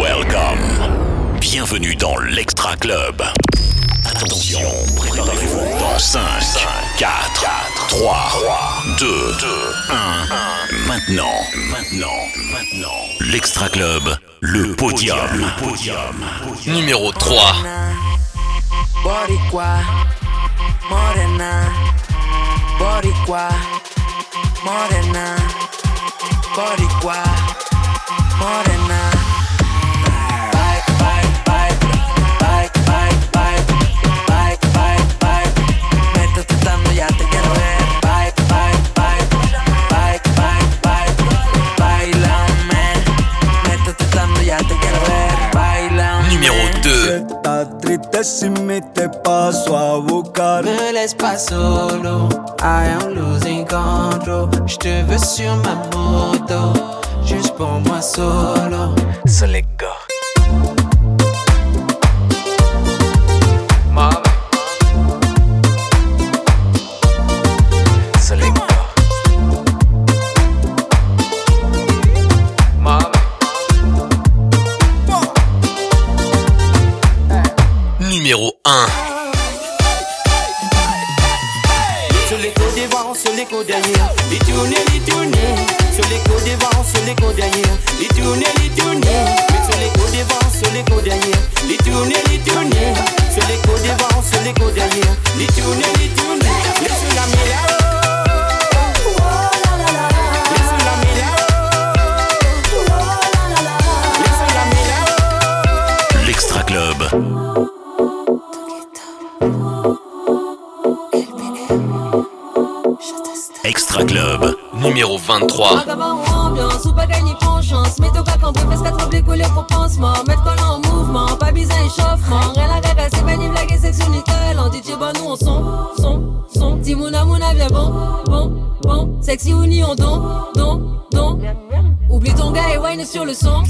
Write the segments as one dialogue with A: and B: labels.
A: Welcome. Bienvenue dans l'Extra Club. Attention, préparez-vous dans 5, 4, 3, 2, 1. Maintenant, maintenant, maintenant. L'Extra Club, le podium. Le podium.
B: Numéro 3.
C: Boricua, morena, boricua, morena, boricua, morena.
D: Triste si me te paso a buscar.
C: Me laisse pas solo, I am losing control. J'te veux sur ma moto, juste pour moi solo.
B: So go.
A: L'Extra Club. Extra Club,
B: numéro 23.
E: Ambiance ou pas gagner pour chance Mets ton cac en fesse 4 blé couler pour pansement. Mettre collant en mouvement, pas besoin échauffement Rien la gaga, c'est pas ni blague et section nickel En DJ bah nous on son, son, son. Timouna mouna viens bon, bon, bon. Sexy ou ni on don, don, don. Oublie ton gars et wine sur le son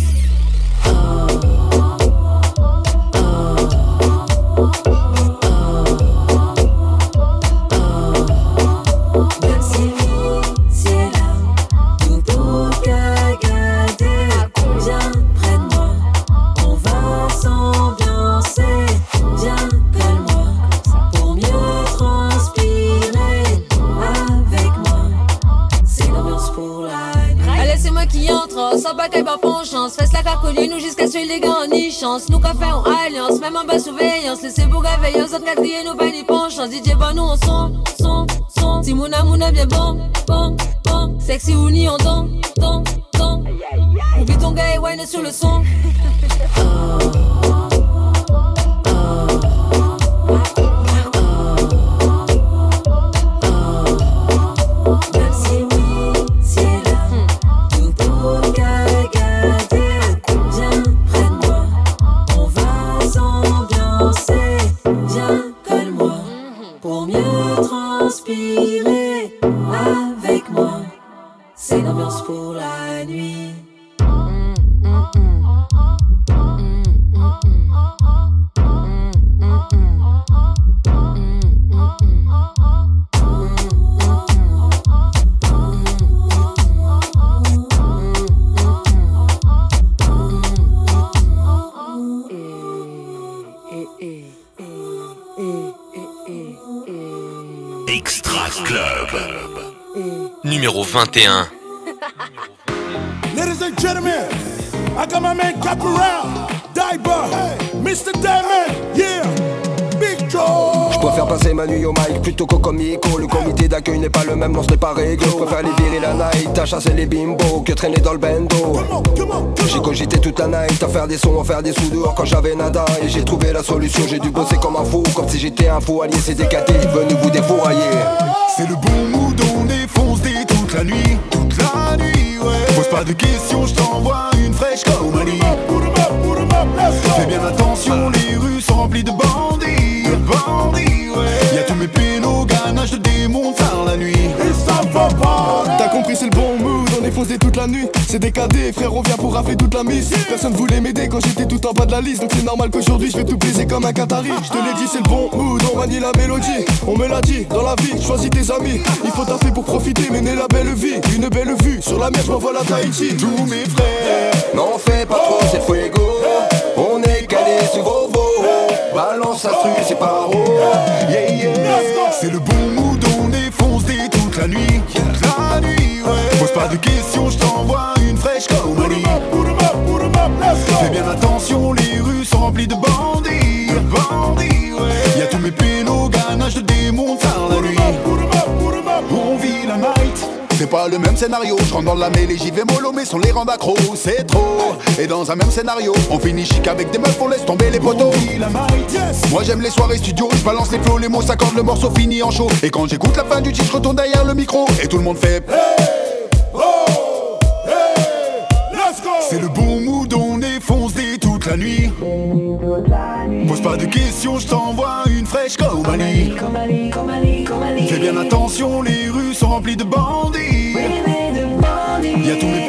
E: les gars en y chance. Nous qu'a fait en alliance, même en bas surveillance. Laissez Bouga veilleuse, autres quatrième, nous pas ni penchance. DJ, bah nous on son, son, son. Si mouna mouna bien bon, bon, bon. Sexy ou ni on don, don, don. Oublie ton gars et wine sur le son.
B: 21.
F: Ladies and gentlemen, I got my man Caporal, Diver, Mr. Diamond, yeah, Big Joe.
G: Je préfère passer ma nuit au mic plutôt qu'au comico Le comité d'accueil n'est pas le même, non ce n'est pas réglo Je préfère les virer la night, à chasser les bimbos Que traîner dans le bendo
F: Come on, come on, come
G: J'ai cogité toute la night à faire des sons, à faire des sous dehors quand j'avais nada Et j'ai trouvé la solution, j'ai dû bosser comme un fou Comme si j'étais un fou allié, c'est décaté, venu vous défourailler
F: C'est le bon mood, on des toute la nuit, toute la nuit, ouais. Pose pas de questions, je t'envoie une fraîche comme. Fais bien attention, les rues sont remplies de bandits, ouais. Y'a tous mes pélos, ganaches de démons tard la nuit. Et ça va pas. T'as compris, c'est le bon mood, on défonce
H: défoncé toute la nuit. C'est décadé, frère, on vient pour rafler toute la mise. Personne voulait m'aider quand j'étais tout en bas de la liste. Donc c'est normal qu'aujourd'hui je vais tout baiser comme un Qatari. Je te l'ai dit, c'est le bon mood, on manie la mélodie. On me l'a dit, dans la vie, choisis tes amis. Il faut taffer pour profiter, mener la belle vie. Une belle vue, sur la mer, je m'envole à Tahiti. Tous mes frères,
G: N'en fais pas trop, c'est fuego. On est calé sur vos. Balance la stru, c'est pas
H: Yeah, yeah. C'est le bon mood, on défonce des toute la nuit. Toute la nuit, ouais. Pose pas de questions, je t'envoie une fraîche comme Ali. Fais bien attention, les rues sont remplies de bandits. De bandits,
F: C'est pas le même scénario, je rentre dans la mêlée, j'y vais mollo, mais sans les rendre accro, c'est trop. Et dans un même scénario, on finit chic avec des meufs, on laisse tomber les poteaux. Moi j'aime les soirées studio, je balance les flots, les mots s'accordent, le morceau finit en chaud. Et quand j'écoute la fin du titre, je retourne derrière le micro, et tout le monde fait. Nuit. Pose pas de questions, je t'envoie une fraîche comme Ali. Fais bien attention, les rues sont remplies de bandits. Tous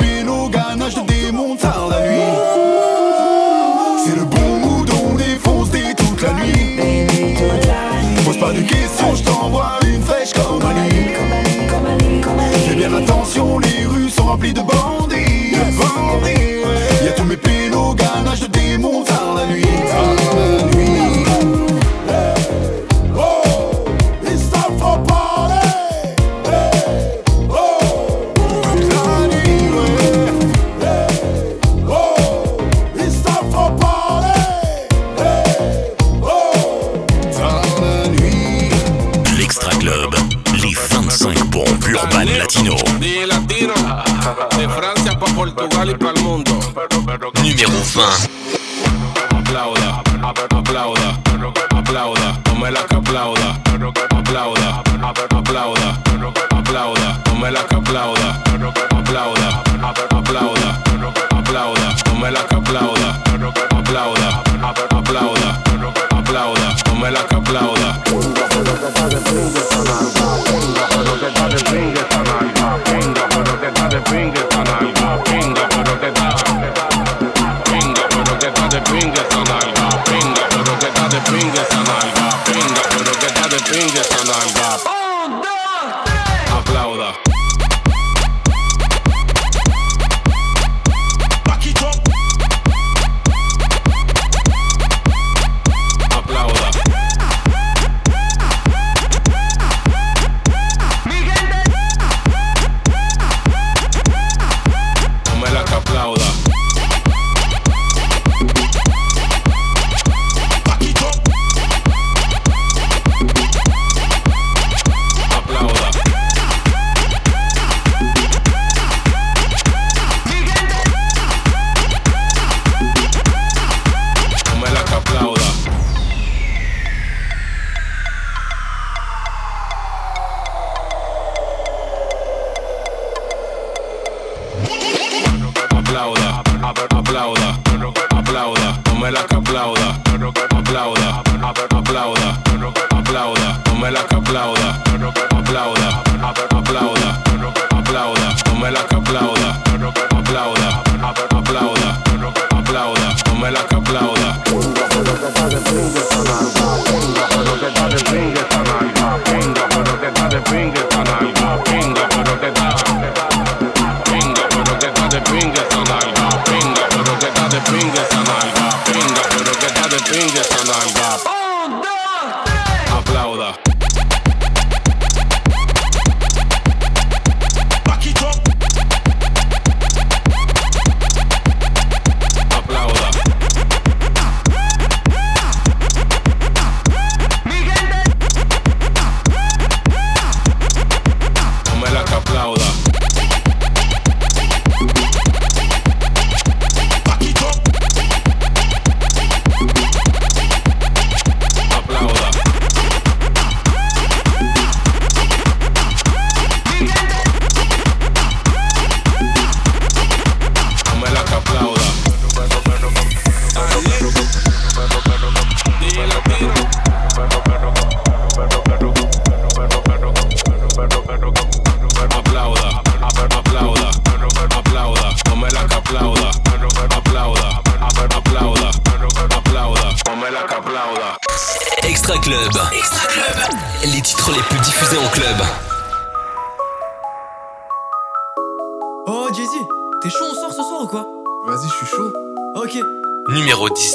I: Numéro 20.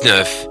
J: 2019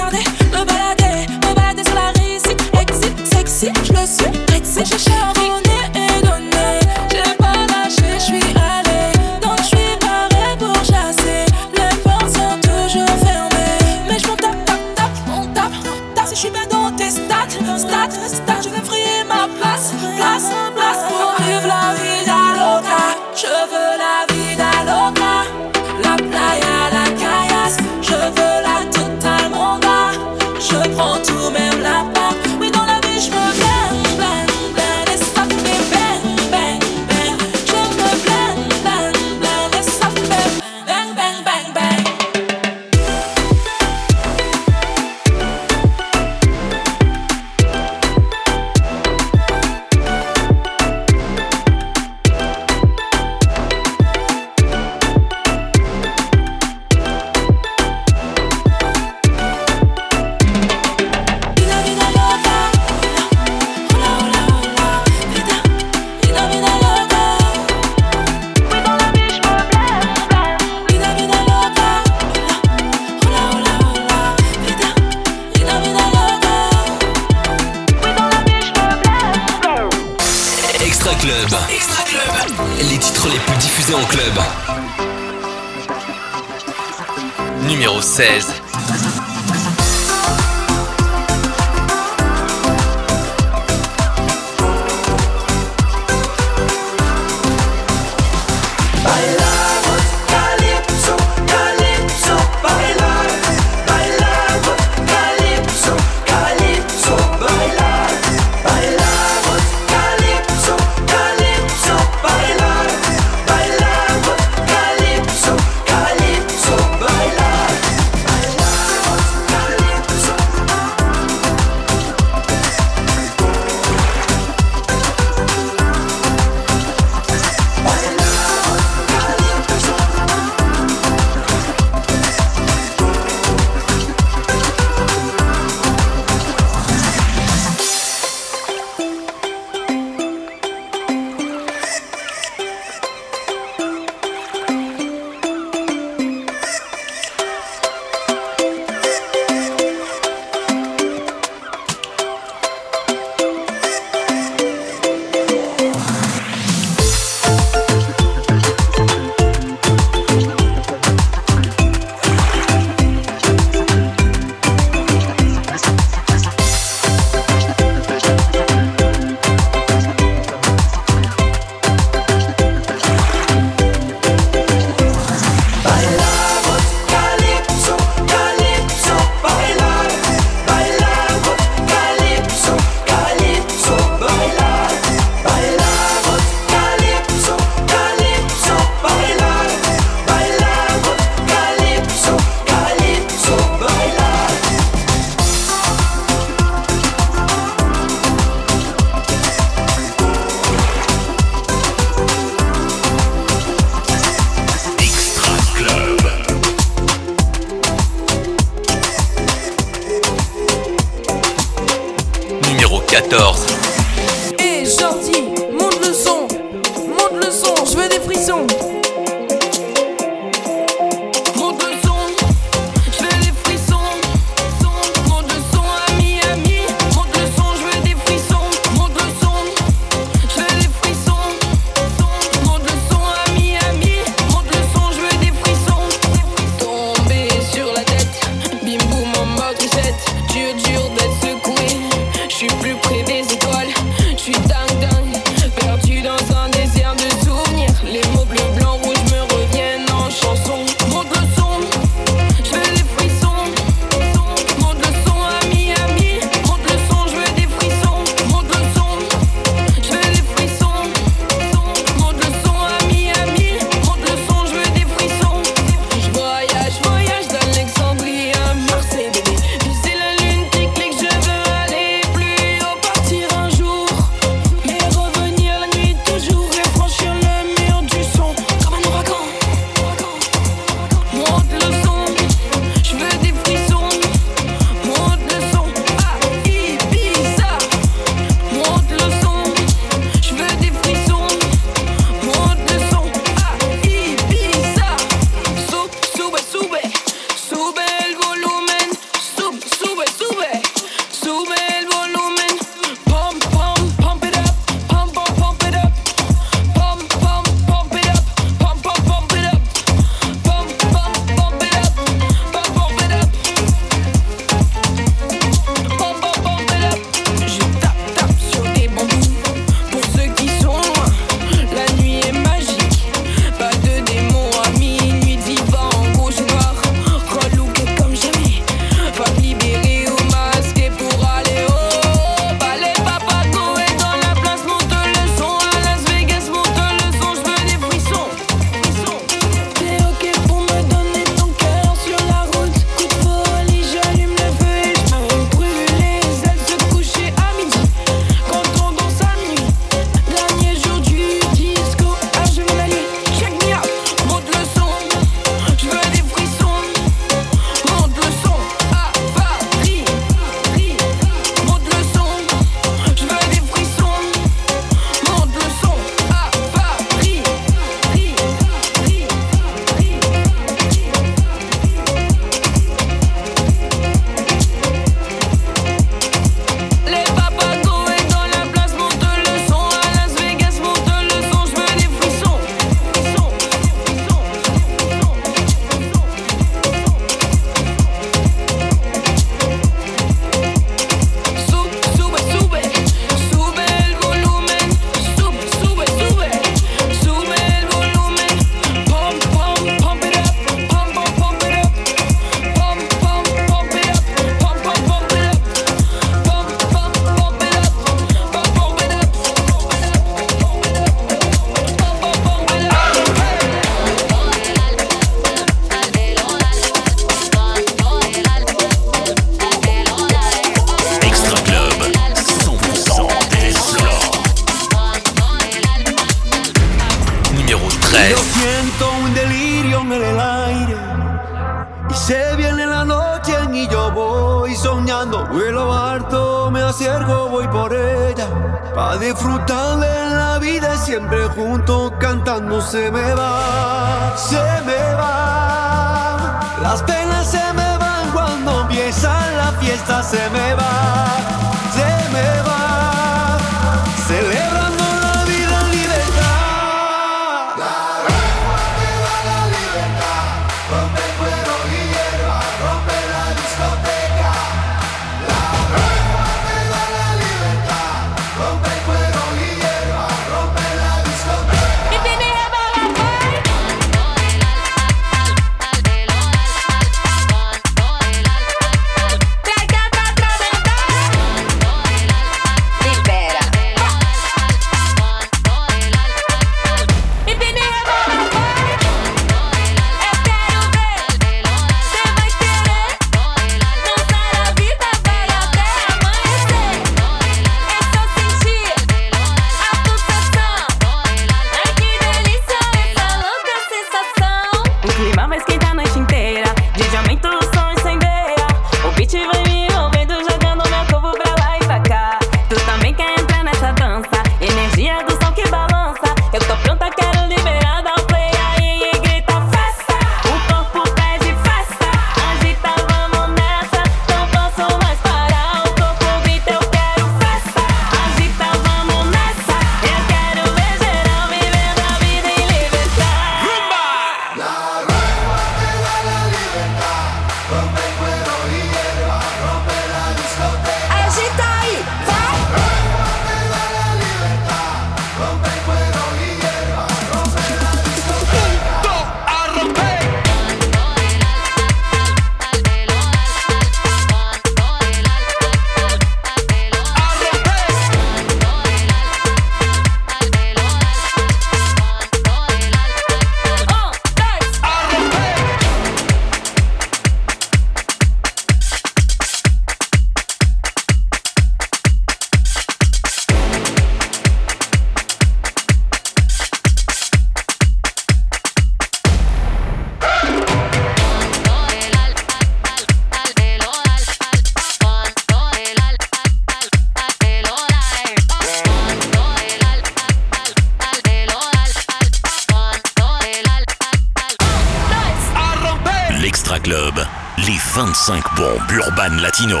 J: 25 bombes urbaines latino.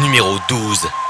I: Numéro 12.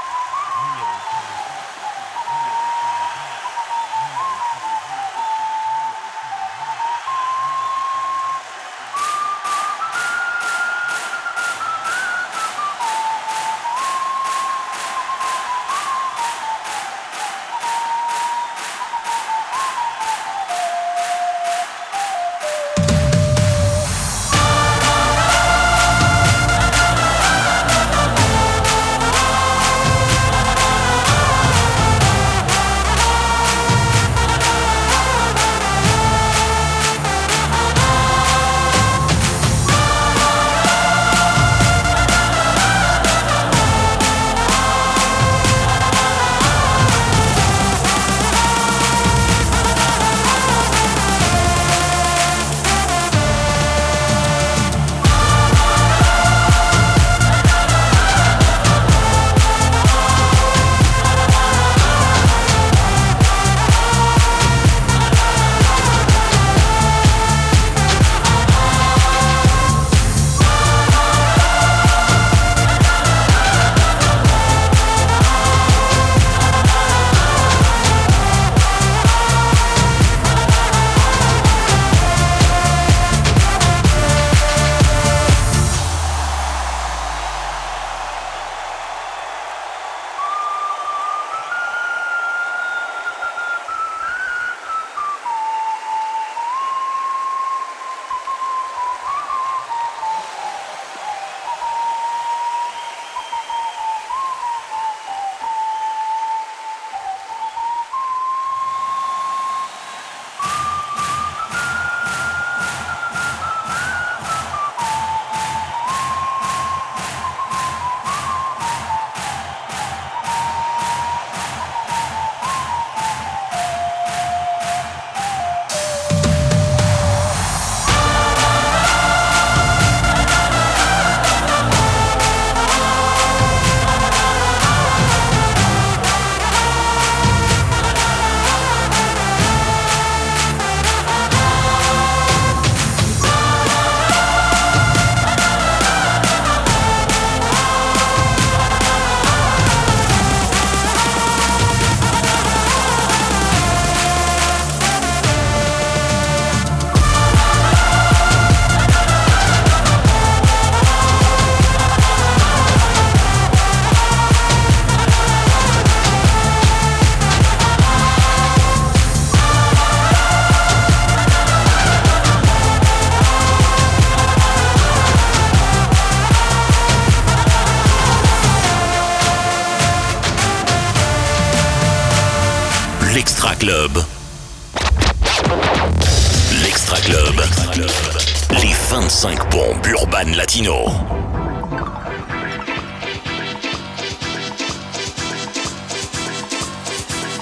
A: Les 25 bombes urbaines latino.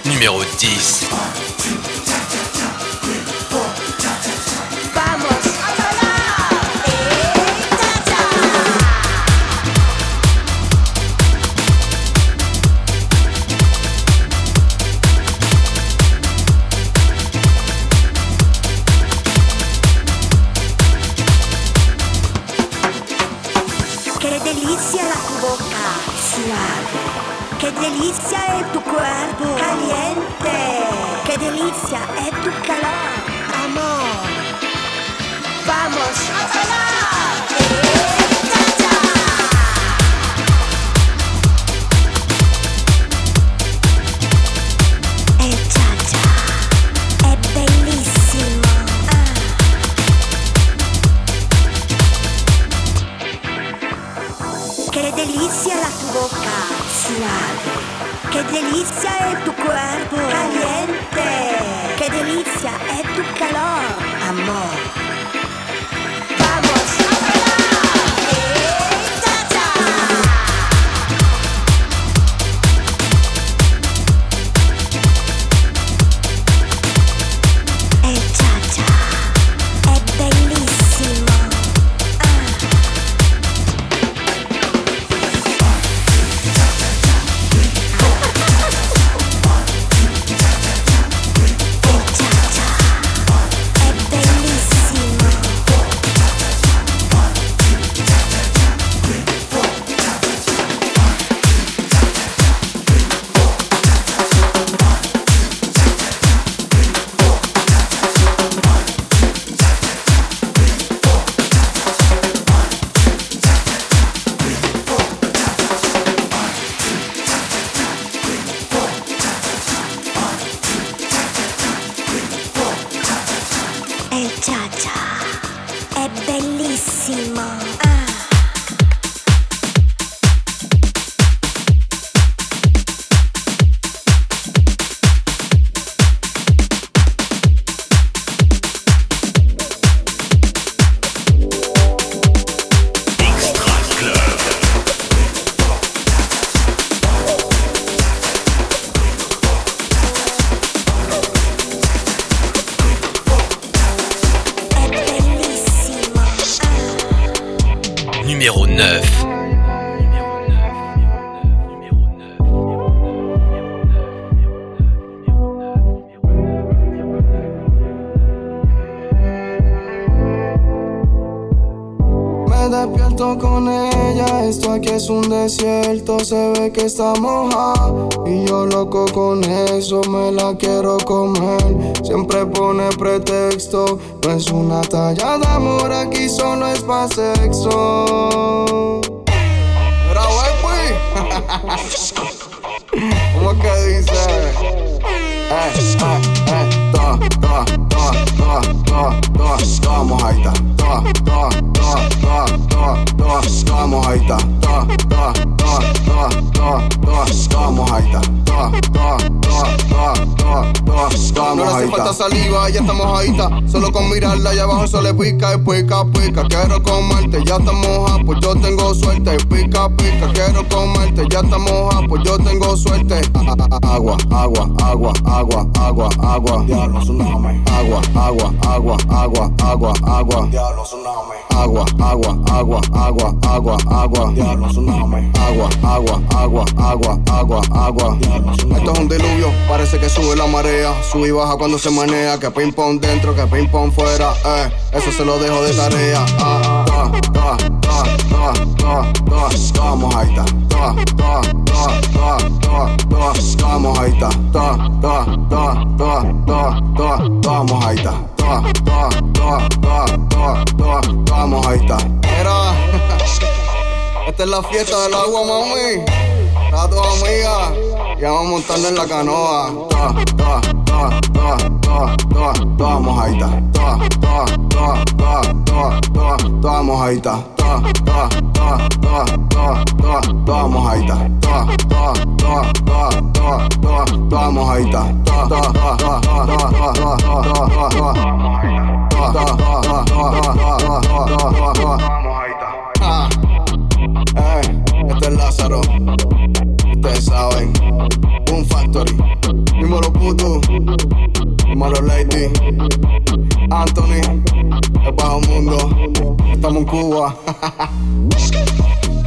K: Numéro 10.
L: Está Y yo loco con eso, me la quiero comer. Siempre pone pretexto, no es una talla de amor, aquí solo es pa' sexo. Pues. ¿Cómo que dice? Eh, eh, eh, to, to, to, to, to, to, to, mojadita. Mojadita. No le hace falta saliva, ya estamos ahí, Solo con mirarla allá abajo se le pica y pica, pica. Quiero comerte, ya estamos ah, pues yo tengo suerte. Pica, pica, quiero comerte, ya estamos ah, pues yo tengo suerte. Agua, agua, agua, agua, agua, agua. Diablo. Agua, agua, agua, agua, agua, agua. Diablo, tsunami. Agua, agua, agua, agua, agua, agua. Diablo, tsunami. Agua, agua, agua, agua, agua, agua. Esto es un diluvio, parece que sube la marea. Sube y baja cuando se manea. Que ping pong dentro, que ping pong fuera. Eh, eso se lo dejo de tarea. Ah, ta, ta, ta, ta, ta, ta, Estamos ahí, ta, ta, ta, ta, ta, ta, ta, Estamos ahí, ta, ta, ta, ta, ta, ta, ta, Estamos ahí, ta, ta, ta, ta, ta, ta, ta, Estamos ahí, ta. Era. Esta es la fiesta del agua, mami. A tu amiga. y vamos a montarnos en la canoa. Toa, toa, toa, toa, toa, toa, toa mojadita. Toa, toa, toa, toa, toa, toa, toa mojadita. Toa, toa, toa, toa, toa, toa, toa mojadita. Toa, toa, toa, toa, toa, toa, toa mojadita.
M: Toa, toa, toa, toa, toa, toa, toa, toa, toa, toa, toa, toa, Lázaro ustedes saben. Boom
H: Factory, Dímelo Putu, Dímelo Lady, Anthony, el bajo mundo, estamos en Cuba.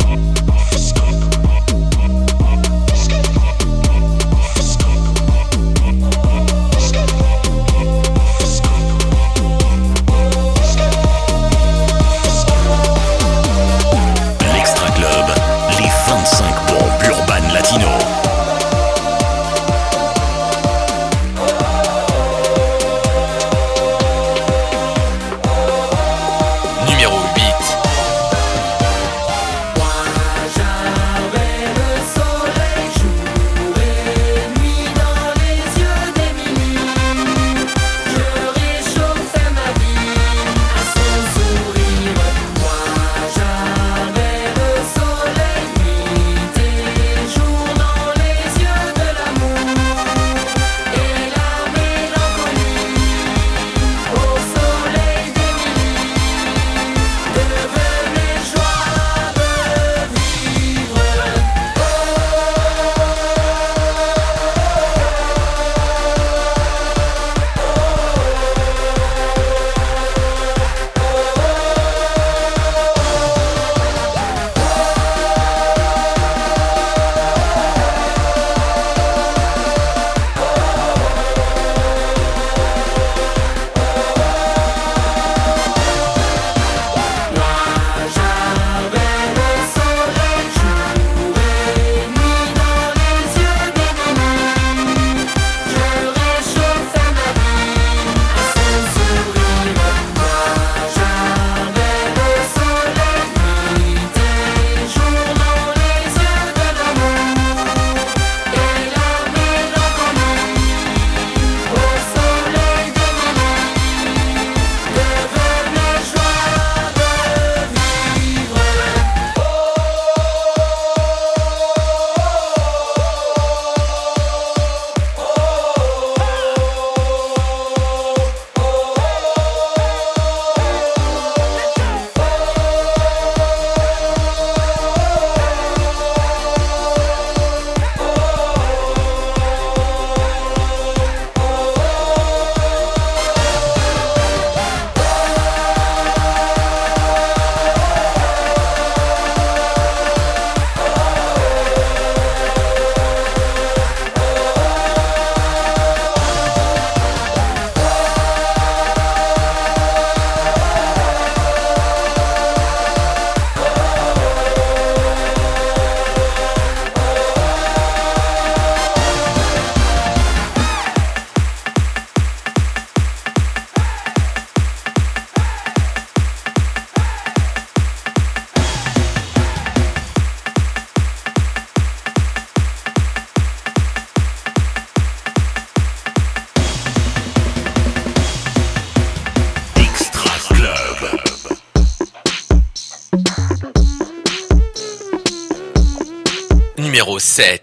H: set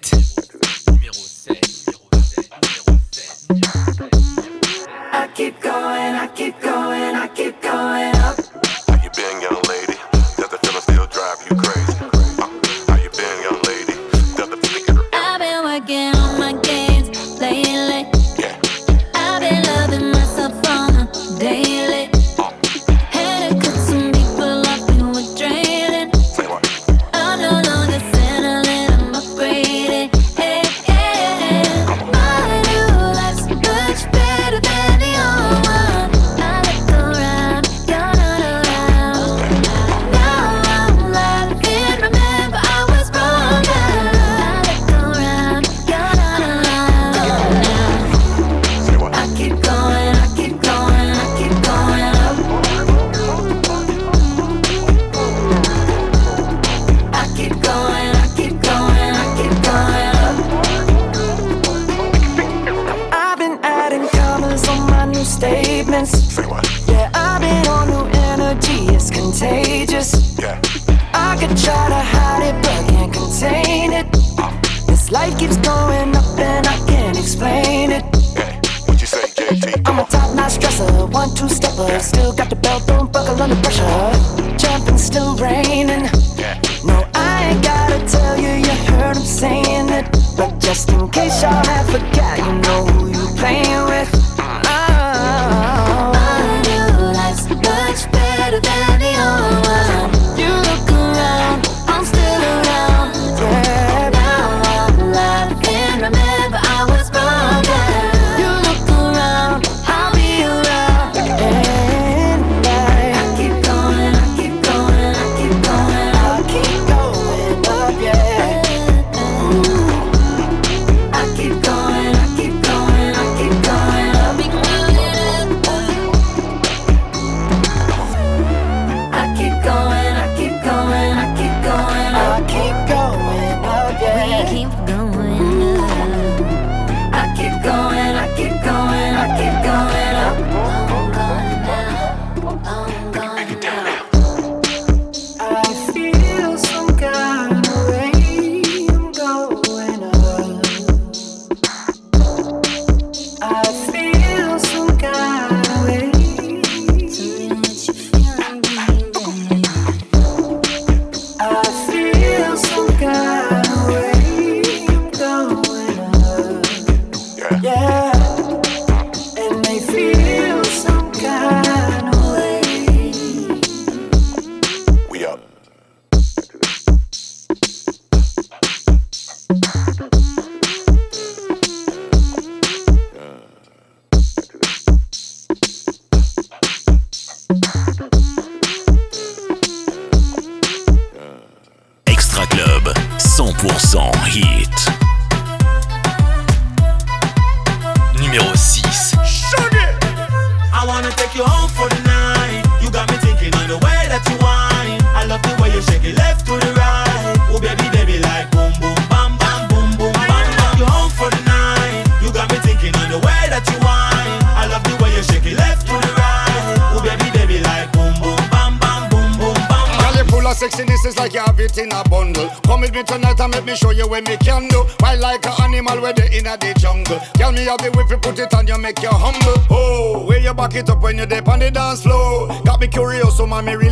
H: So
M: mary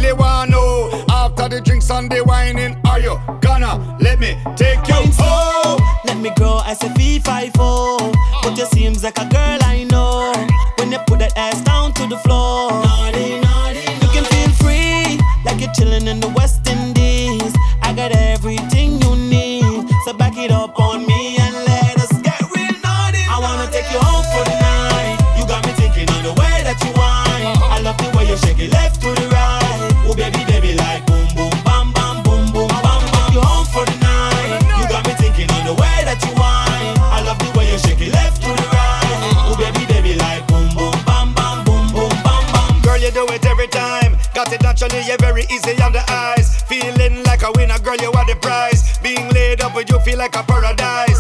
M: Actually, you're
H: very easy on the eyes. Feeling like a winner, girl, you are the prize. Being laid up with you feel like a paradise.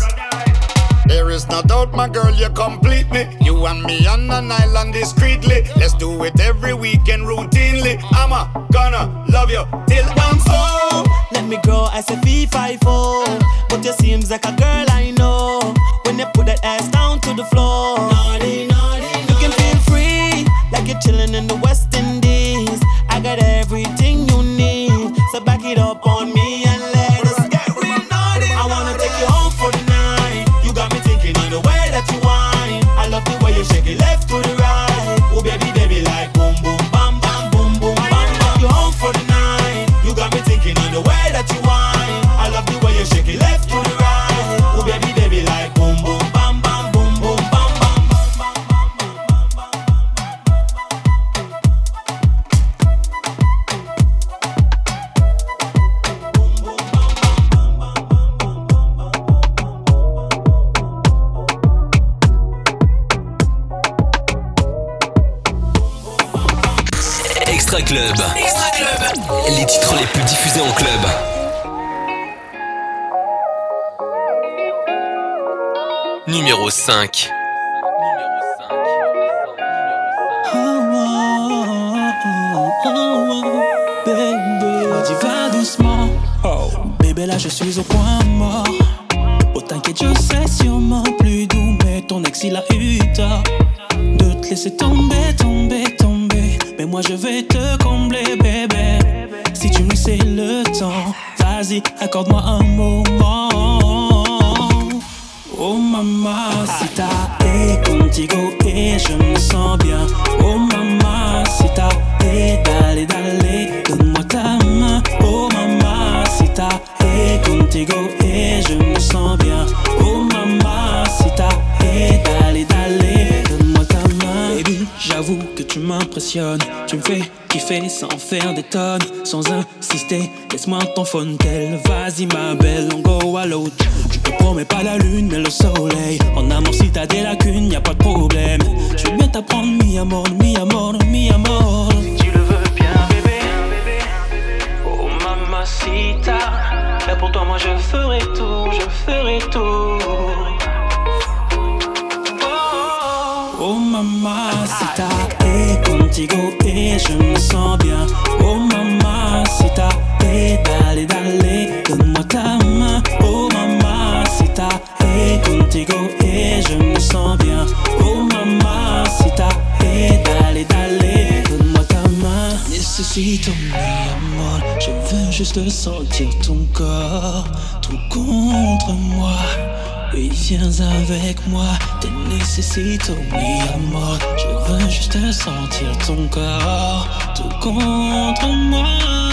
H: There is no doubt, my girl, you complete me. You and me on an island discreetly. Let's do it every weekend routinely. I'm a gonna love you till I'm old.
M: Let me grow as a V54. But you seems like a girl I know. When you put that ass down to the floor. Vas-y, accorde-moi un moment. Oh
N: maman, si
O: t'as et contigo et je me sens bien. Oh maman, si t'as et d'aller d'aller, donne-moi ta main. Oh maman, si t'as et contigo et je me sens bien. Oh maman, si t'as et d'aller d'aller, donne-moi ta main. Baby, j'avoue que tu m'impressionnes, tu me fais kiffer sans faire des tonnes, sans insister. Laisse-moi ton phone tel, vas-y ma belle, on go à l'autre. Je te promets pas la lune mais le soleil. En amour si t'as des lacunes, y a pas de problème. Je vais bien t'apprendre mi amour, mi amour, mi amour. Si tu le veux bien bébé, oh mamacita. Là pour toi moi je ferai tout, je ferai tout. Oh mamacita, et contigo et je me sens bien. Juste sentir ton corps tout contre moi. Oui, viens avec moi, te necesito mi amor. Je veux juste sentir ton corps tout contre moi.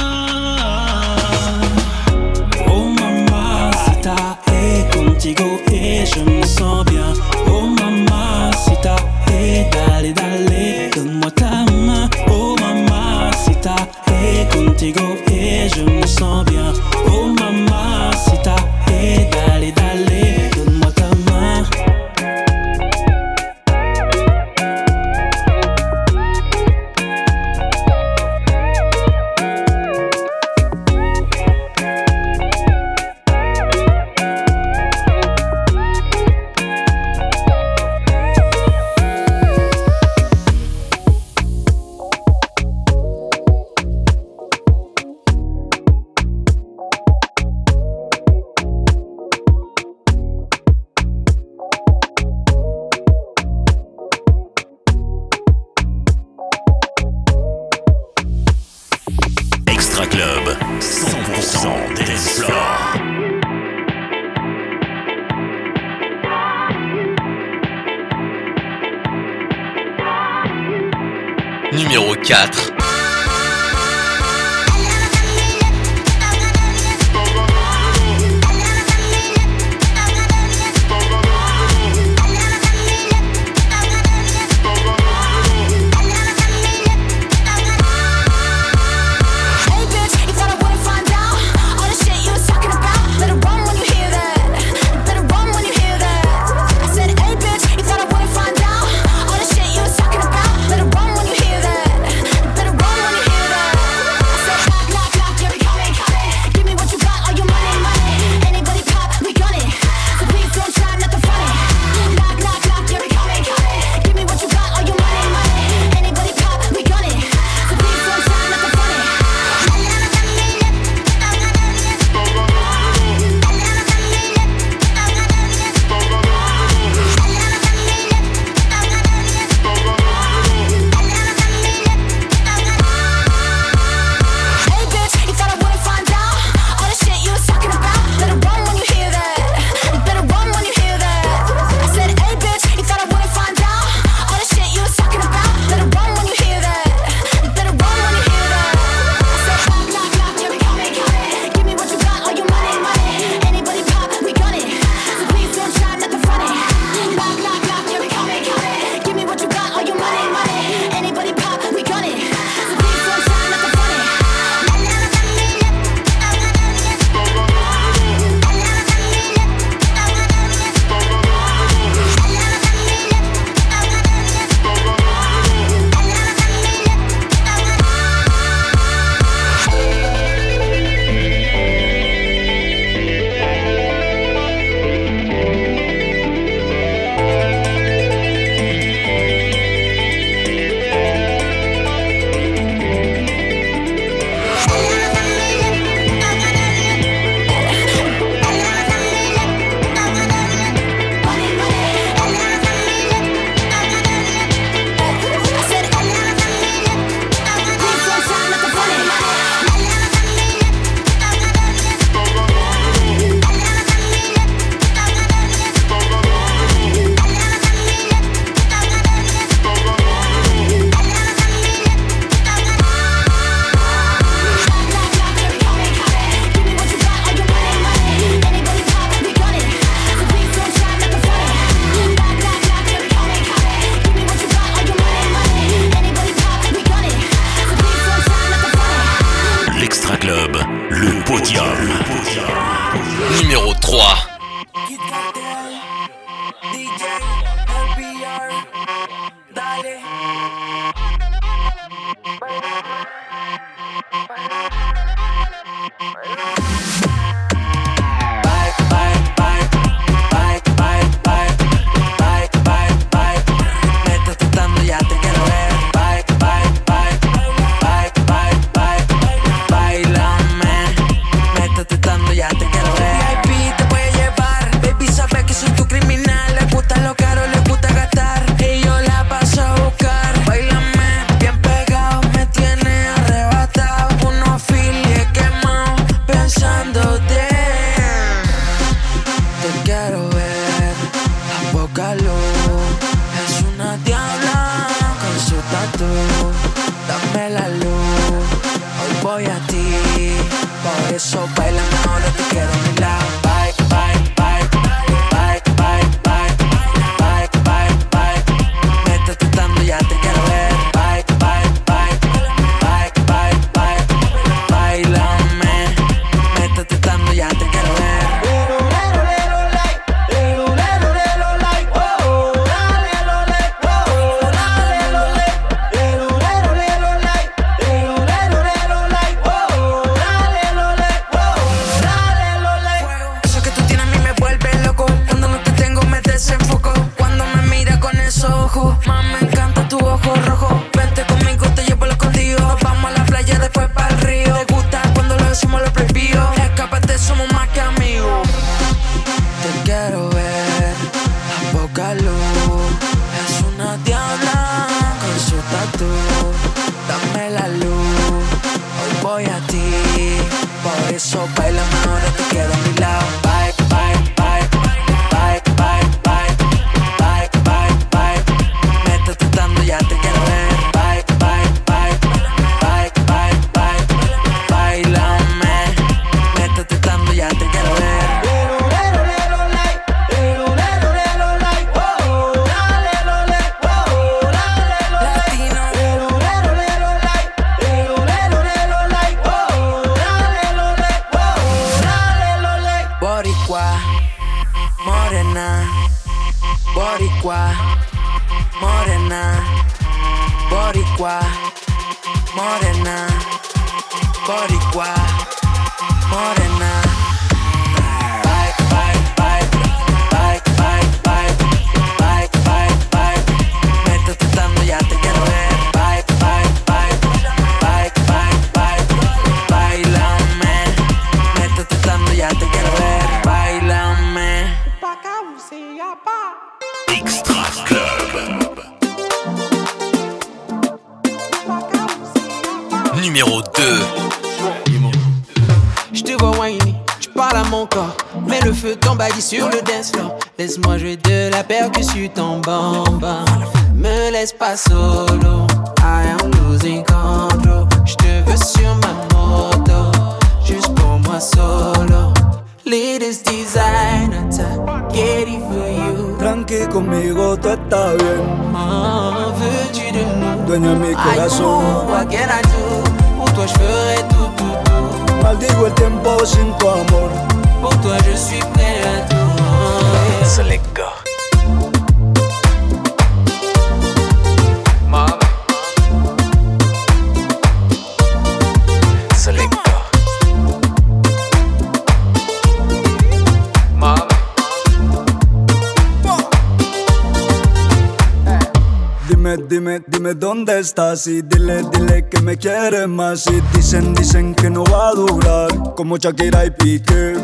D: dime, dime dónde estás y dile, dile que me quieres más. Y dicen, dicen que no va a durar como Shakira y Piqué.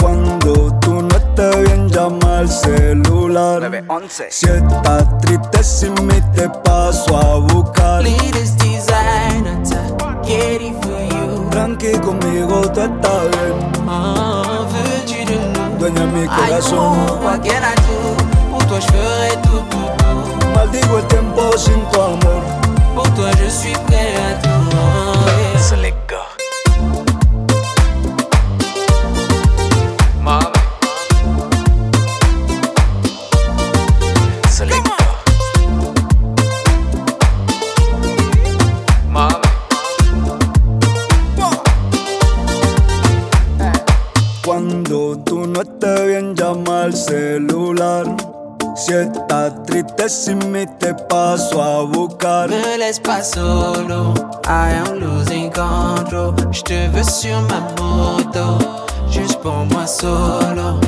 D: Cuando tú no estés bien llama al celular. 911. Si estás triste sin mí te paso a buscar.
P: Latest designer, Getty for you.
D: Tranqui conmigo tú estás bien.
P: Oh,
D: Dueña mi corazón
P: I know, what can I do? Pour toi je ferai tout, tout, tout
D: maldigo el tiempo sin tu amor.
P: Pour toi, je suis prêt à tout.
I: Select go.
D: Cuando tú no estés bien, llama al celular Si estás triste sin mí te paso a buscar.
P: Me laisse pas solo, I am losing control Je te veux sur ma moto, juste pour moi solo.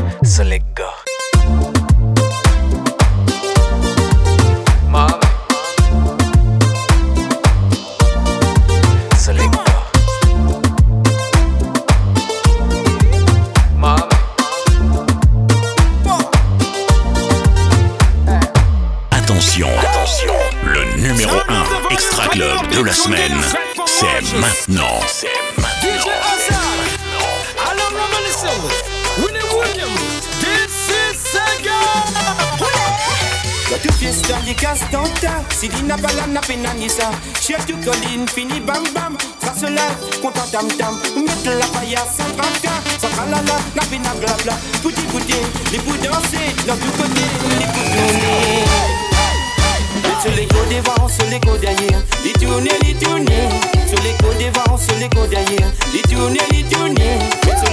J: maintenant. C'est
A: maintenant. Alam Ramani Silvers, Winnie Williams, this is
M: Got to bala na penanisa Chef tu colline fini bam bam. Face là, content tam tam. Mettre la paille à Ça la la, na pina glabla Tout les bouts danser Dans tous côtés, les bouts sur les devant, sur les derrière, les tourner, les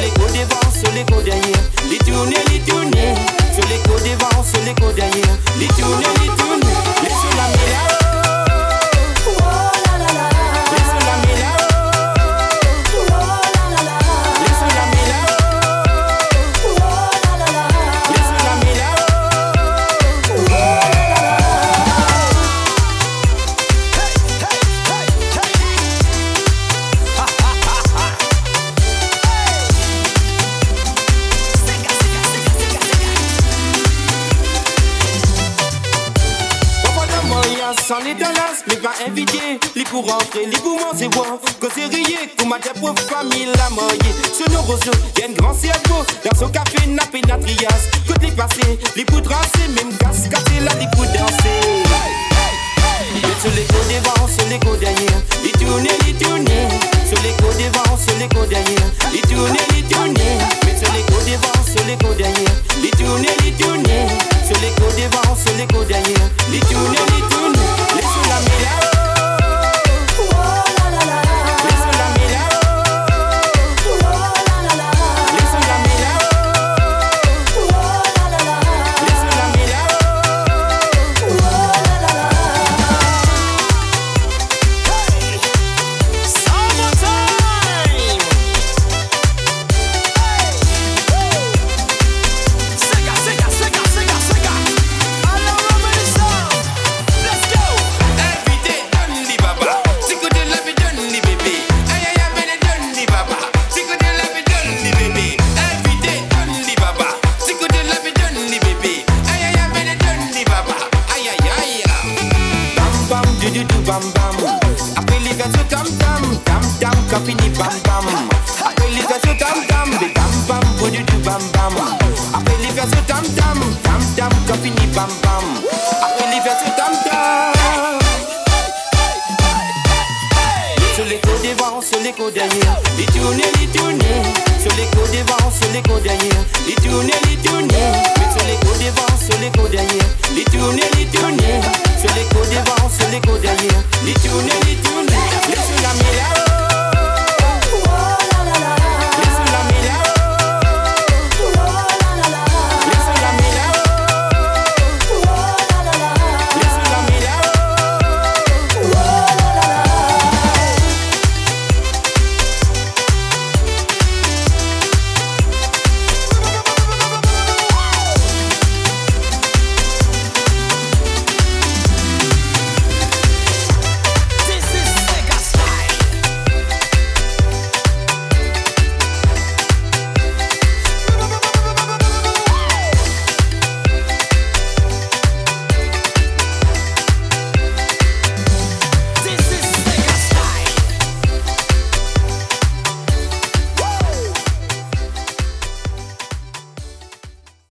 M: les devant, sur les derrière, les tourner, les tourner. Sur les devant, sur les derrière, les tourner, les tourner. Les les. Invité. Les pour rentrer, les pour manger, voir. Que c'est rié, pour ma la roseaux, y'a un grand cerveau. Dans son café, n'a pénatrias. Côté passé, les pour tracer, même casse, casser là, les pour danser. Sur les côtes devant, sur les derrière. Les les tourner. Sur les devant, sur les derrière. Les les tourner. Mais sur les devant, sur les derrière. Les tourner, les tourner. Sur les devant, sur les. Les les. Les sur la